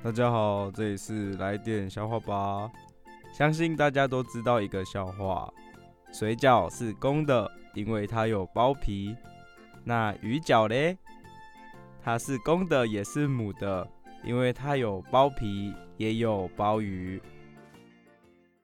大家好，这里是来点笑话吧。相信大家都知道一个笑话：水饺是公的，因为它有包皮。那鱼饺嘞？它是公的，也是母的，因为它有包皮，也有包鱼。